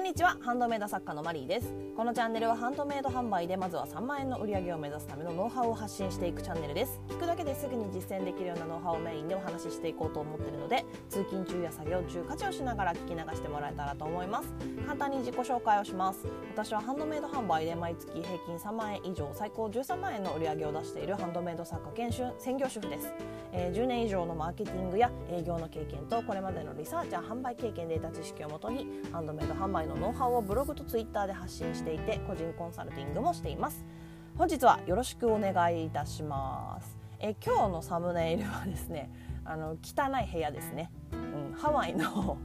んにちはハンドメイド作家のマリーです。このチャンネルはハンドメイド販売でまずは3万円の売り上げを目指すためのノウハウを発信していくチャンネルです。聞くだけですぐに実践できるようなノウハウをメインでお話ししていこうと思っているので通勤中や作業中家事をしながら聞き流してもらえたらと思います。簡単に自己紹介をします。私はハンドメイド販売で毎月平均3万円以上最高13万円の売り上げを出しているハンドメイド作家兼専業主婦です、えー、10年以上のマーケティングや営業の経験とこれまでのリサーチや販売経験で得た知識をもとにハンドメイド販売のノウハウをブログとツイッターで発信していて個人コンサルティングもしています。本日はよろしくお願いいたします。え今日のサムネイルはですねあの汚い部屋ですね、うん、ハワイの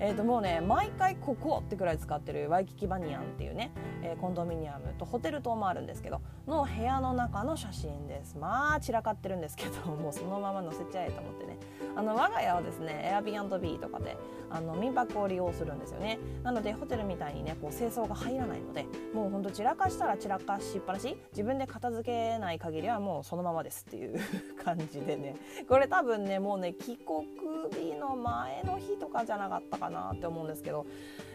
えー、ともうね毎回ここってくらい使ってるワイキキバニアンっていうね、えー、コンドミニアムとホテル棟もあるんですけどの部屋の中の写真です。まあ散らかってるんですけど もうそのまま載せちゃえと思ってね。あの我が家はですね Airbnb とかであの民泊を利用するんですよね。なのでホテルみたいにねこう清掃が入らないのでもうほんと散らかしたら散らかしっぱなし自分で片付けない限りはもうそのままですっていう感じでね。これ多分ねもうね帰国日の前の日とかじゃなかったかなって思うんですけど。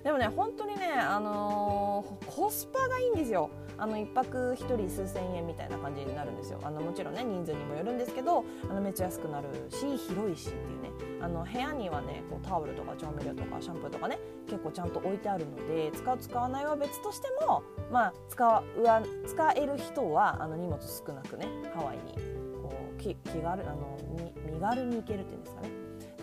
でもね本当にね、あのー、コスパがいいんですよ。あの1泊1人数千円みたいな感じになるんですよ。あのもちろんね人数にもよるんですけどあのめっちゃ安くなるし広いしっていうね。あの部屋にはねこうタオルとか調味料とかシャンプーとかね結構ちゃんと置いてあるので使う使わないは別としてもまあ使う使える人はあの荷物少なくねハワイにこう気気軽あの身軽に行けるっていうんですかね。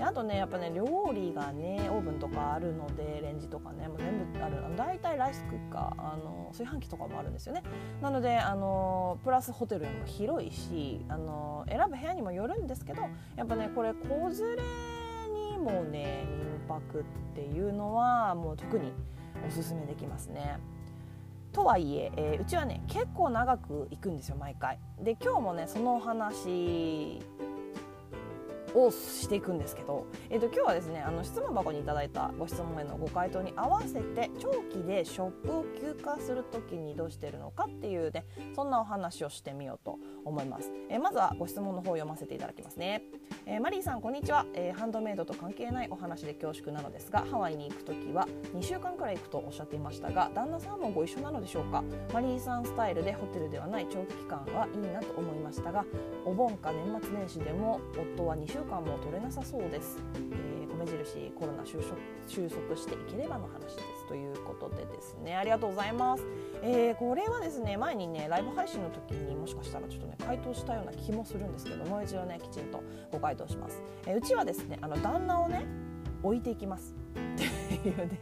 であとねやっぱね料理がねオーブンとかあるのでレンジとかねもう全部ある大体ライスクッカーあの炊飯器とかもあるんですよねなのであのプラスホテルも広いしあの選ぶ部屋にもよるんですけどやっぱねこれ子連れにもね民泊っていうのはもう特におすすめできますね。とはいええー、うちはね結構長く行くんですよ毎回。で今日もねそのお話をしていくんですけど、えー、と今日はですねあの質問箱にいただいたご質問へのご回答に合わせて長期でショップを休暇する時にどうしてるのかっていうねそんなお話をしてみようと思います、えー、まずはご質問の方を読ませていただきますね、えー、マリーさんこんにちは、えー、ハンドメイドと関係ないお話で恐縮なのですがハワイに行く時は2週間くらい行くとおっしゃっていましたが旦那さんもご一緒なのでしょうか？マリーさんスタイルでホテルではない長期期間はいいなと思いましたがお盆か年末年始でも夫は2週間も取れなさそうです、えー、米印コロナ収束収束していければの話です。ということでですねありがとうございます、えー、これはですね前にねライブ配信の時にもしかしたらちょっとね回答したような気もするんですけどもう一度ねきちんとご回答します、えー、うちはですねあの旦那をね置いていきます。っていうね。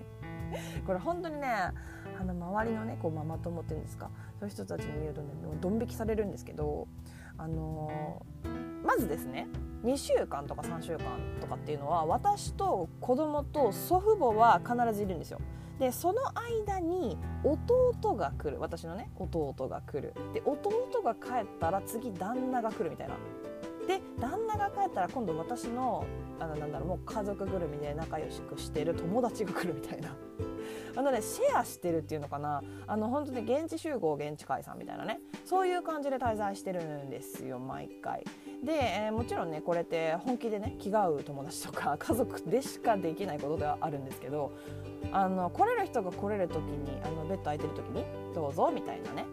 これ本当にねあの周りのねこうママ友っていうんですかそういう人たちに言うとねドン引きされるんですけどあのー、まずですね2週間とか3週間とかっていうのは私と子供と祖父母は必ずいるんですよ。でその間に弟が来る。私のね弟が来る。で弟が帰ったら次旦那が来るみたいな。で旦那が帰ったら今度私のあのなんだろうもう家族ぐるみで仲良しくしてる友達が来るみたいな。あのねシェアしてるっていうのかな。あの本当に現地集合現地解散みたいなね。そういう感じで滞在してるんですよ毎回。で、えー、もちろんねこれって本気でね気が合う友達とか 家族でしかできないことではあるんですけどあの来れる人が来れる時にあのベッド空いてる時にどうぞみたいなね。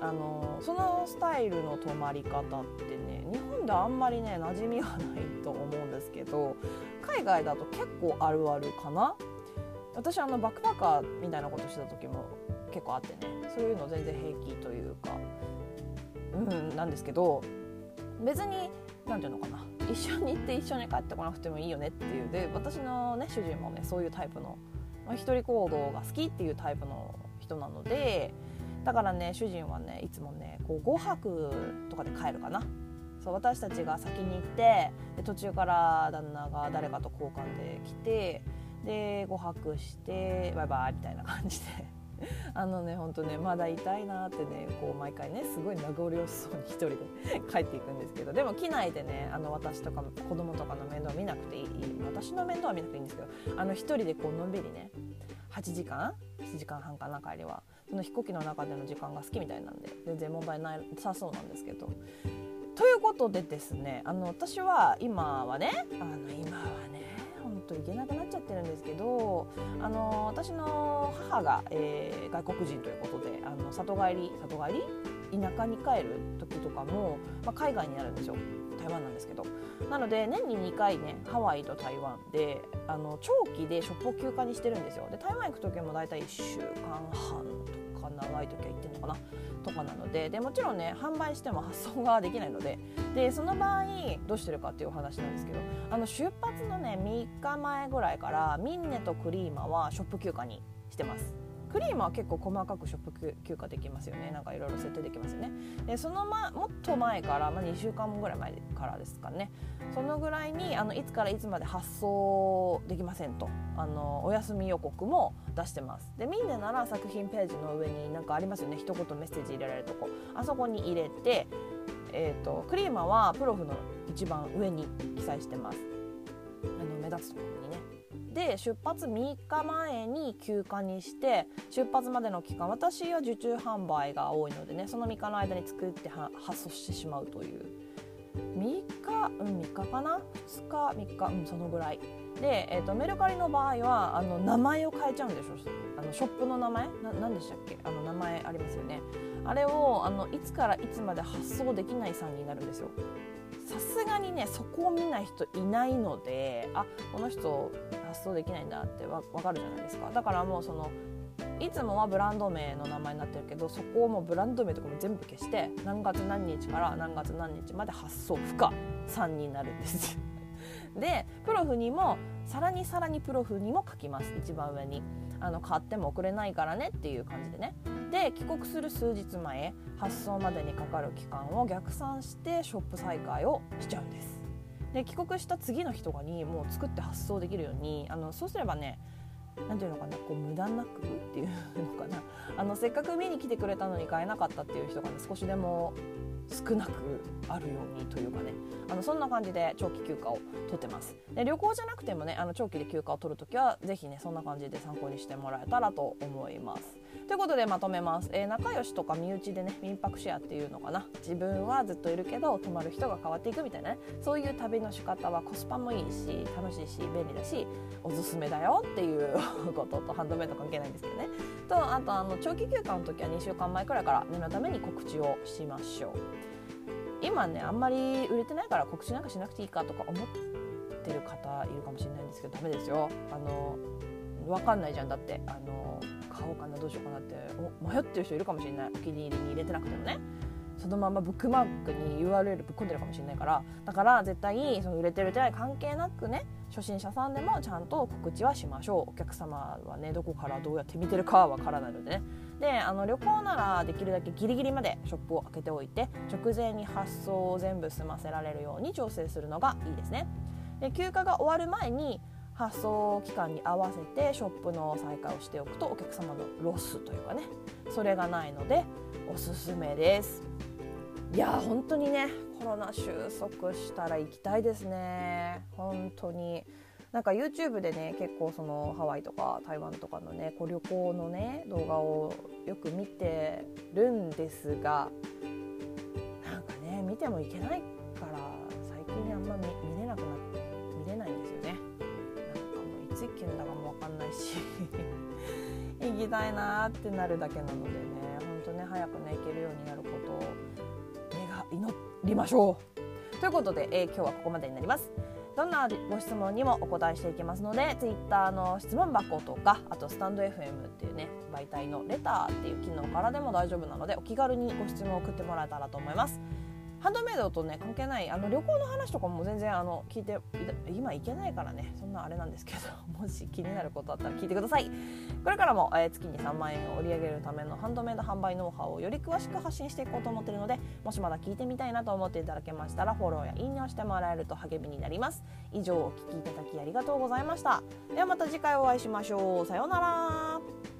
あのそのスタイルの泊まり方ってね日本であんまりね馴染みがないと思うんですけど海外だと結構あるあるかな。私あのバックパッカーみたいなことしてた時も結構あってね。そういうの全然平気というか。うんなんですけど別に何て言うのかな。一緒に行って一緒に帰ってこなくてもいいよねっていう。で私のね主人もねそういうタイプの、まあ、一人行動が好きっていうタイプの人なのでだからね主人はねいつもねこう5泊とかで帰るかな。そう私たちが先に行ってで途中から旦那が誰かと交換で来てで5泊してバイバイみたいな感じで。あのね本当ねまだ痛いなってねこう毎回ねすごい名残惜しそうに一人で帰っていくんですけど。でも機内でねあの私とか子供とかの面倒見なくていい。私の面倒は見なくていいんですけど。あの一人でこうのんびりね8時間7時間半かな帰りは。その飛行機の中での時間が好きみたいなんで全然問題ないさそうなんですけど。ということでですねあの私は今はねあの今はねと行けなくなっちゃってるんですけどあの私の母が、えー、外国人ということであの里帰り里帰り？田舎に帰る時とかも、まあ、海外になるんですよ。台湾なんですけど。なので年に2回ねハワイと台湾であの長期でショップを休暇にしてるんですよ。で台湾行く時も大体1週間半とか長い時は行ってるのかなとかなのででもちろんね販売しても発送ができないのででその場合どうしてるかっていうお話なんですけどあの出発のね3日前ぐらいからミンネとクリーマはショップ休暇にしてます。クリームは結構細かくショップ休暇できますよね。なんかいろいろ設定できますよね。でその、ま、もっと前から、まあ、2週間ぐらい前からですかね。そのぐらいにあのいつからいつまで発送できませんと。あのお休み予告も出してます。でみんななら作品ページの上になんかありますよね。一言メッセージ入れられるとこ。あそこに入れてえーと、クリーマはプロフの一番上に記載してます。あの目立つところにねで出発3日前に休暇にして出発までの期間私は受注販売が多いのでねその3日の間に作って発送してしまうという。3日うん3日かな？2日3日うんそのぐらい。で、えーと、メルカリの場合はあの名前を変えちゃうんでしょあのショップの名前？な何でしたっけ？あの名前ありますよね。あれをあのいつからいつまで発送できないさんになるんですよ。さすがにねそこを見ない人いないのであこの人発送できないんだってわ分かるじゃないですか。だからもうそのいつもはブランド名の名前になってるけどそこをもうブランド名とかも全部消して何月何日から何月何日まで発送不可。3になるんです。でプロフにもさらにさらにプロフにも書きます。一番上に。あの買っても送れないからねっていう感じでね。で帰国する数日前発送までにかかる期間を逆算してショップ再開をしちゃうんです。で帰国した次の日とかにもう作って発送できるようにあのそうすればね何ていうのかなこう無駄なくっていうのかな。あのせっかく見に来てくれたのに買えなかったっていう人がね少しでも少なくあるようにというかね。あのそんな感じで長期休暇を取ってます。で旅行じゃなくてもねあの長期で休暇を取るときは是非ねそんな感じで参考にしてもらえたらと思います。ということでまとめます、えー、仲良しとか身内でね民泊シェアっていうのかな。自分はずっといるけど泊まる人が変わっていくみたいなね。そういう旅の仕方はコスパもいいし楽しいし便利だしおすすめだよっていう こととハンドメイド関係ないんですけどね。とあとあの長期休暇の時は2週間前くらいから念のために告知をしましょう。今ねあんまり売れてないから告知なんかしなくていいかとか思ってる方いるかもしれないんですけどダメですよ。あの分かんないじゃんだって。あの買おうかなどうしようかなって。迷ってる人いるかもしれない。お気に入りに入れてなくてもね。そのままブックマークに URL ぶっ込んでるかもしれないから。だから絶対その売れてる売れてない関係なくね初心者さんでもちゃんと告知はしましょう。お客様はねどこからどうやって見てるかはわからないのでね。であの旅行ならできるだけギリギリまでショップを開けておいて直前に発送を全部済ませられるように調整するのがいいですね。で休暇が終わる前に発送期間に合わせてショップの再開をしておくとお客様のロスというかねそれがないのでおすすめです。いや本当にねコロナ収束したら行きたいですね。本当に。なんか YouTube でね結構そのハワイとか台湾とかのねこう旅行のね動画をよく見てるんですがなんかね見てもいけないから最近あんま見もういつ行けるんだかも分かんないし 行きたいなってなるだけなのでねほんとね早くね行けるようになることを願祈りましょう。ということで、えー、今日はここまでになります。どんなご質問にもお答えしていきますので Twitter の質問箱とかあとスタンド FM っていうね媒体のレターっていう機能からでも大丈夫なのでお気軽にご質問を送ってもらえたらと思います。ハンドメイドとね関係ないあの旅行の話とかも全然あの聞いて今行けないからね。そんなあれなんですけど もし気になることあったら聞いてください。これからも、えー、月に3万円を売り上げるためのハンドメイド販売ノウハウをより詳しく発信していこうと思っているのでもしまだ聞いてみたいなと思っていただけましたらフォローやいいねをしてもらえると励みになります。以上お聴きいただきありがとうございました。ではまた次回お会いしましょう。さようなら。